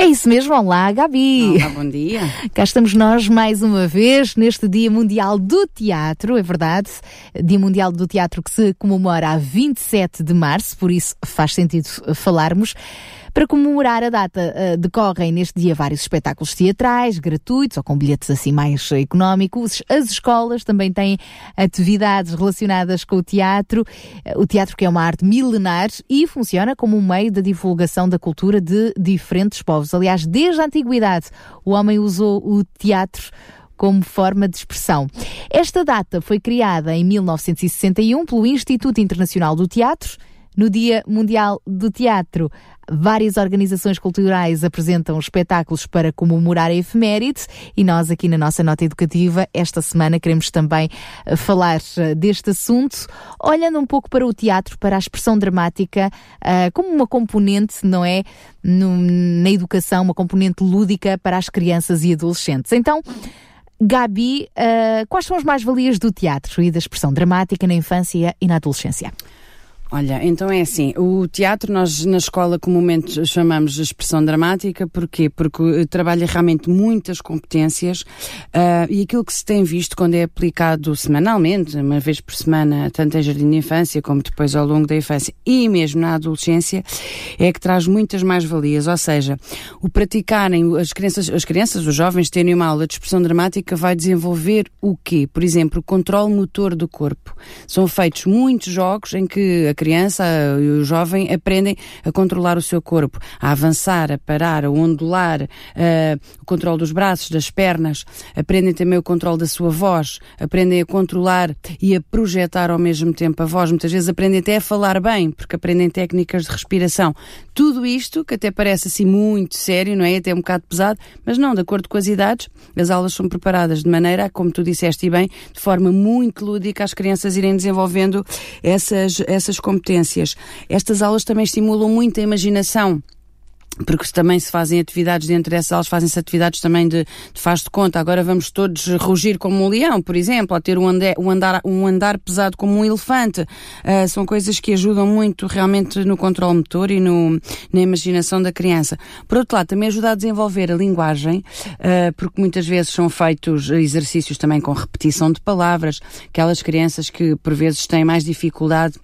É isso mesmo, olá Gabi. Olá, bom dia. Cá estamos nós mais uma vez neste Dia Mundial do Teatro, é verdade. Dia Mundial do Teatro que se comemora a 27 de março, por isso faz sentido falarmos. Para comemorar a data, uh, decorrem neste dia vários espetáculos teatrais, gratuitos ou com bilhetes assim mais económicos. As escolas também têm atividades relacionadas com o teatro. Uh, o teatro que é uma arte milenar e funciona como um meio de divulgação da cultura de diferentes povos. Aliás, desde a antiguidade, o homem usou o teatro como forma de expressão. Esta data foi criada em 1961 pelo Instituto Internacional do Teatro. No Dia Mundial do Teatro, Várias organizações culturais apresentam espetáculos para comemorar a efeméride e nós aqui na nossa nota educativa esta semana queremos também eh, falar eh, deste assunto, olhando um pouco para o teatro, para a expressão dramática uh, como uma componente, não é, na educação, uma componente lúdica para as crianças e adolescentes. Então, Gabi, uh, quais são as mais-valias do teatro e da expressão dramática na infância e na adolescência? Olha, então é assim, o teatro nós na escola comumente chamamos de expressão dramática, porquê? Porque trabalha realmente muitas competências uh, e aquilo que se tem visto quando é aplicado semanalmente, uma vez por semana, tanto em jardim de infância como depois ao longo da infância e mesmo na adolescência, é que traz muitas mais-valias, ou seja, o praticarem, as crianças, as crianças, os jovens terem uma aula de expressão dramática vai desenvolver o quê? Por exemplo, o controle motor do corpo. São feitos muitos jogos em que a criança e o jovem aprendem a controlar o seu corpo, a avançar, a parar, a ondular, uh, o controle dos braços, das pernas, aprendem também o controle da sua voz, aprendem a controlar e a projetar ao mesmo tempo a voz. Muitas vezes aprendem até a falar bem, porque aprendem técnicas de respiração. Tudo isto, que até parece assim muito sério, não é? Até um bocado pesado, mas não, de acordo com as idades, as aulas são preparadas de maneira, como tu disseste e bem, de forma muito lúdica, as crianças irem desenvolvendo essas, essas competências. Estas aulas também estimulam muito a imaginação porque também se fazem atividades dentro dessas aulas, fazem-se atividades também de, de faz de conta. Agora vamos todos rugir como um leão, por exemplo, ou ter um, andar, um andar, um andar pesado como um elefante. Uh, são coisas que ajudam muito realmente no controle motor e no, na imaginação da criança. Por outro lado, também ajuda a desenvolver a linguagem, uh, porque muitas vezes são feitos exercícios também com repetição de palavras. Aquelas crianças que por vezes têm mais dificuldade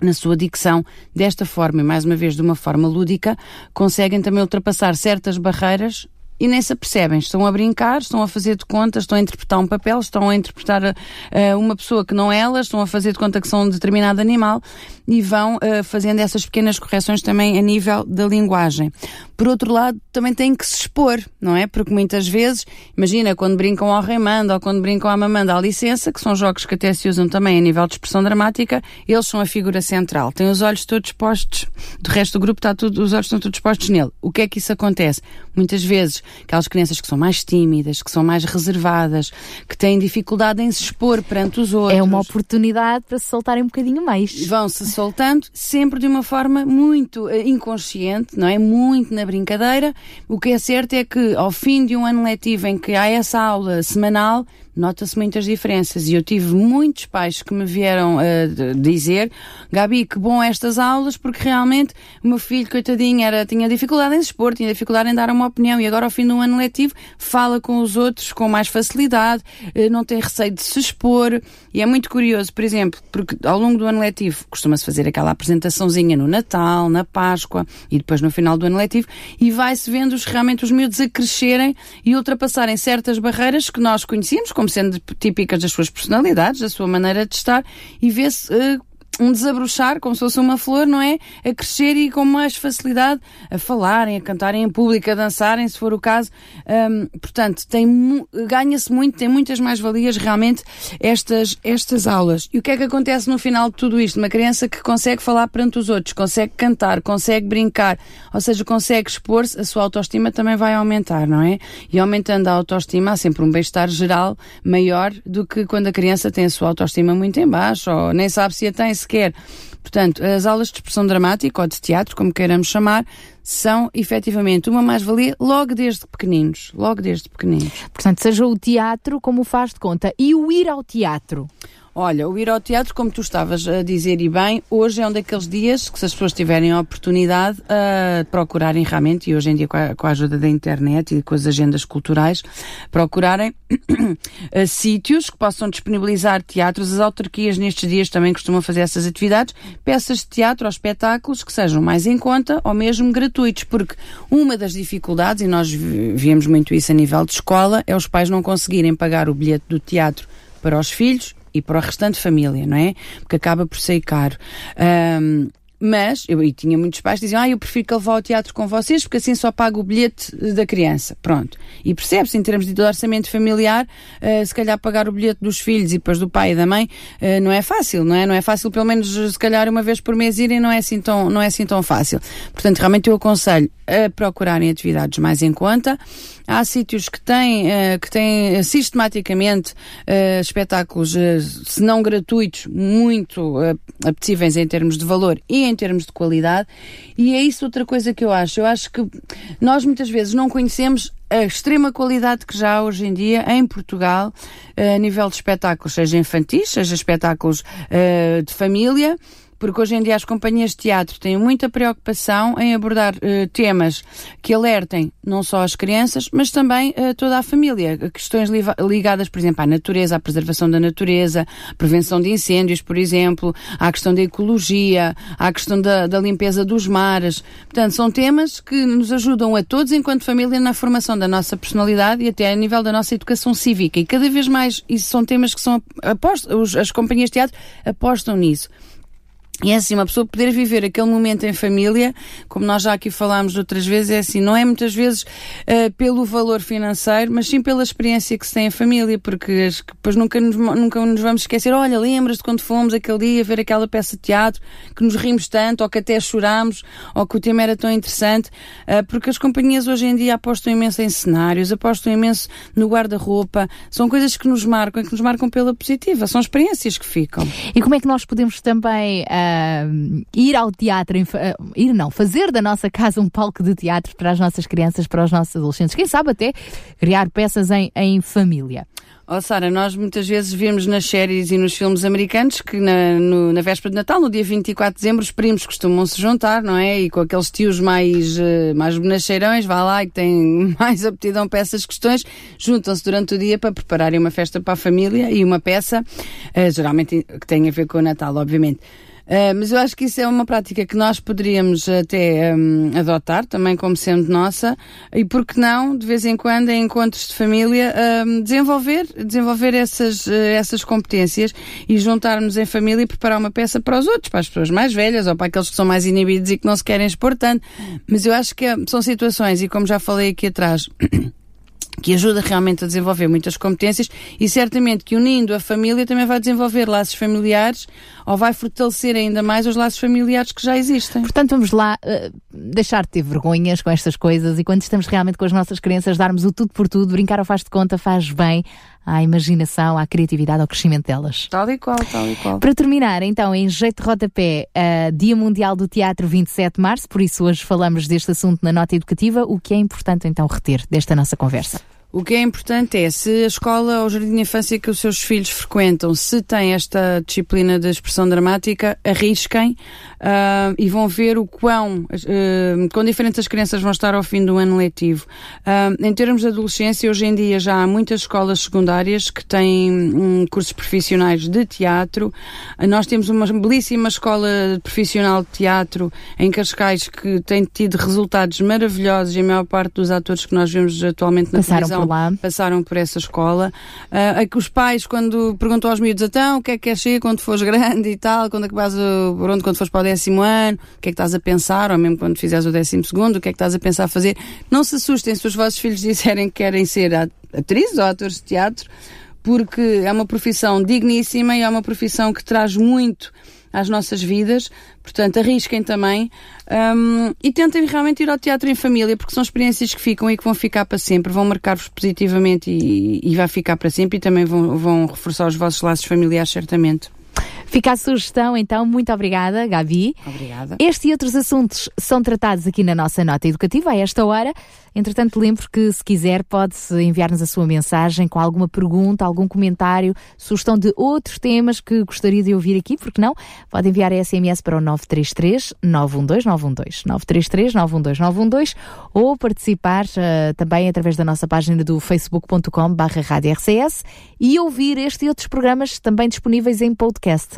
na sua dicção, desta forma e mais uma vez de uma forma lúdica, conseguem também ultrapassar certas barreiras e nem se apercebem. Estão a brincar, estão a fazer de conta, estão a interpretar um papel, estão a interpretar uh, uma pessoa que não é elas, estão a fazer de conta que são um determinado animal e vão uh, fazendo essas pequenas correções também a nível da linguagem. Por outro lado, também têm que se expor, não é? Porque muitas vezes, imagina, quando brincam ao Raymond ou quando brincam à Mamanda à licença, que são jogos que até se usam também a nível de expressão dramática, eles são a figura central. Têm os olhos todos postos, do resto do grupo está tudo, os olhos estão todos postos nele. O que é que isso acontece? Muitas vezes aquelas crianças que são mais tímidas, que são mais reservadas, que têm dificuldade em se expor perante os outros. É uma oportunidade para se soltarem um bocadinho mais. Vão se soltando, sempre de uma forma muito uh, inconsciente, não é? Muito na brincadeira. O que é certo é que ao fim de um ano letivo em que há essa aula semanal, nota-se muitas diferenças. E eu tive muitos pais que me vieram uh, dizer, Gabi, que bom estas aulas, porque realmente o meu filho, coitadinho, era, tinha dificuldade em se expor, tinha dificuldade em dar uma opinião, e agora ao fim do ano letivo fala com os outros com mais facilidade, uh, não tem receio de se expor, e é muito curioso, por exemplo, porque ao longo do ano letivo costuma-se fazer aquela apresentaçãozinha no Natal, na Páscoa, e depois no final do ano letivo, e vai-se vendo os, realmente os miúdos a crescerem e ultrapassarem certas barreiras que nós conhecíamos, como como sendo típicas das suas personalidades, da sua maneira de estar, e vê-se uh, um desabrochar, como se fosse uma flor, não é? A crescer e com mais facilidade a falarem, a cantarem em público, a dançarem, se for o caso. Um, portanto, ganha-se muito, tem muitas mais-valias realmente estas, estas aulas. E o que é que acontece no final de tudo isto? Uma criança que consegue falar perante os outros, consegue cantar, consegue brincar, ou seja, consegue expor-se, a sua autoestima também vai aumentar, não é? E aumentando a autoestima há sempre um bem-estar geral maior do que quando a criança tem a sua autoestima muito em baixo, ou nem sabe se a tem sequer. Portanto, as aulas de expressão dramática ou de teatro, como queiramos chamar, são efetivamente uma mais-valia logo desde pequeninos. Logo desde pequeninos. Portanto, seja o teatro como faz de conta. E o ir ao teatro? Olha, o ir ao teatro, como tu estavas a dizer e bem, hoje é um daqueles dias que se as pessoas tiverem a oportunidade a procurarem realmente, e hoje em dia com a, com a, ajuda da internet e com as agendas culturais, procurarem uh, sítios que possam disponibilizar teatros. As autarquias nestes dias também costumam fazer essas atividades, peças de teatro ou espetáculos que sejam mais em conta ou mesmo gratuitos, porque uma das dificuldades, e nós vemos muito isso a nível de escola, é os pais não conseguirem pagar o bilhete do teatro para os filhos e para o restante família, não é? Porque acaba por ser caro. Um, mas, eu e tinha muitos pais que diziam, ah, eu prefiro que ele vá ao teatro com vocês porque assim só pago o bilhete da criança. Pronto. E percebe-se, em termos de orçamento familiar, uh, se calhar pagar o bilhete dos filhos e depois do pai e da mãe, uh, não é fácil, não é? Não é fácil, pelo menos, se calhar uma vez por mês irem, não é assim tão, não é assim tão fácil. Portanto, realmente eu aconselho a procurarem atividades mais em conta. Há sítios que têm, uh, que têm sistematicamente espetáculos, se não gratuitos, muito apetecíveis em termos de valor e em termos de qualidade. E é isso outra coisa que eu acho. Eu acho que nós muitas vezes não conhecemos a extrema qualidade que já há hoje em dia em Portugal, a nível de espetáculos, seja infantis, seja espetáculos de família porque hoje em dia as companhias de teatro têm muita preocupação em abordar uh, temas que alertem não só as crianças, mas também uh, toda a família. Questões li ligadas, por exemplo, à natureza, à preservação da natureza, prevenção de incêndios, por exemplo, à questão da ecologia, à questão da, da limpeza dos mares. Portanto, são temas que nos ajudam a todos, enquanto família, na formação da nossa personalidade e até a nível da nossa educação cívica. E cada vez mais, isso são temas que são apostos, as companhias de teatro apostam nisso. E é assim, uma pessoa poder viver aquele momento em família, como nós já aqui falámos outras vezes, é assim, não é muitas vezes uh, pelo valor financeiro, mas sim pela experiência que se tem em família, porque depois nunca nos, nunca nos vamos esquecer, olha, lembras-te quando fomos aquele dia ver aquela peça de teatro, que nos rimos tanto, ou que até chorámos, ou que o tema era tão interessante, uh, porque as companhias hoje em dia apostam imenso em cenários, apostam imenso no guarda-roupa, são coisas que nos marcam, que nos marcam pela positiva, são experiências que ficam. E como é que nós podemos também... Uh ir ao teatro, uh, ir não, fazer da nossa casa um palco de teatro para as nossas crianças, para os nossos adolescentes. Quem sabe até criar peças em, em família. Oh, Sara, nós muitas vezes vemos nas séries e nos filmes americanos que na, no, na véspera de Natal, no dia 24 de dezembro, os primos costumam se juntar, não é? E com aqueles tios mais, uh, mais bonacheirões, vá lá, e que têm mais aptidão para essas questões, juntam-se durante o dia para prepararem uma festa para a família e uma peça, uh, geralmente que tem a ver com o Natal, obviamente. Uh, mas eu acho que isso é uma prática que nós poderíamos até um, adotar, também como sendo nossa, e por que não, de vez em quando, em encontros de família, um, desenvolver, desenvolver essas, uh, essas competências e juntarmos em família e preparar uma peça para os outros, para as pessoas mais velhas ou para aqueles que são mais inibidos e que não se querem expor tanto. Mas eu acho que é, são situações, e como já falei aqui atrás, que ajuda realmente a desenvolver muitas competências e certamente que unindo a família também vai desenvolver laços familiares ou vai fortalecer ainda mais os laços familiares que já existem. Portanto, vamos lá uh, deixar de ter vergonhas com estas coisas e quando estamos realmente com as nossas crianças, darmos o tudo por tudo, brincar ao faz de conta, faz bem à imaginação, à criatividade, ao crescimento delas. Tal e qual, tal e qual. Para terminar, então, em jeito de rodapé, uh, Dia Mundial do Teatro 27 de Março, por isso hoje falamos deste assunto na nota educativa. O que é importante então reter desta nossa conversa? O que é importante é se a escola ou o jardim de infância que os seus filhos frequentam, se tem esta disciplina de expressão dramática, arrisquem uh, e vão ver o quão, uh, quão diferentes as crianças vão estar ao fim do ano letivo. Uh, em termos de adolescência, hoje em dia já há muitas escolas secundárias que têm um, cursos profissionais de teatro. nós temos uma belíssima escola profissional de teatro em Cascais que tem tido resultados maravilhosos e a maior parte dos atores que nós vemos atualmente na Passaram televisão passaram por lá. Passaram por essa escola. Uh, que os pais, quando perguntam aos miúdos, então, o que é que queres ser quando fores grande e tal, quando acabas o, pronto, quando fores para o décimo ano, o que é que estás a pensar, ou mesmo quando fizeres o décimo segundo, o que é que estás a pensar fazer. Não se assustem se os vossos filhos disserem que querem ser atrizes ou atores de teatro, porque é uma profissão digníssima e é uma profissão que traz muito às nossas vidas, portanto arrisquem também um, e tentem realmente ir ao teatro em família, porque são experiências que ficam e que vão ficar para sempre, vão marcar-vos positivamente e, e vai ficar para sempre e também vão, vão reforçar os vossos laços familiares, certamente. Fica a sugestão, então. Muito obrigada, Gabi. Obrigada. Este e outros assuntos são tratados aqui na nossa nota educativa a esta hora. Entretanto, lembro que, se quiser, pode enviar-nos a sua mensagem com alguma pergunta, algum comentário, sugestão de outros temas que gostaria de ouvir aqui, porque não? Pode enviar a SMS para o 933 912 912 933 912 912 ou participar uh, também através da nossa página do facebook.com barra e ouvir este e outros programas também disponíveis em podcast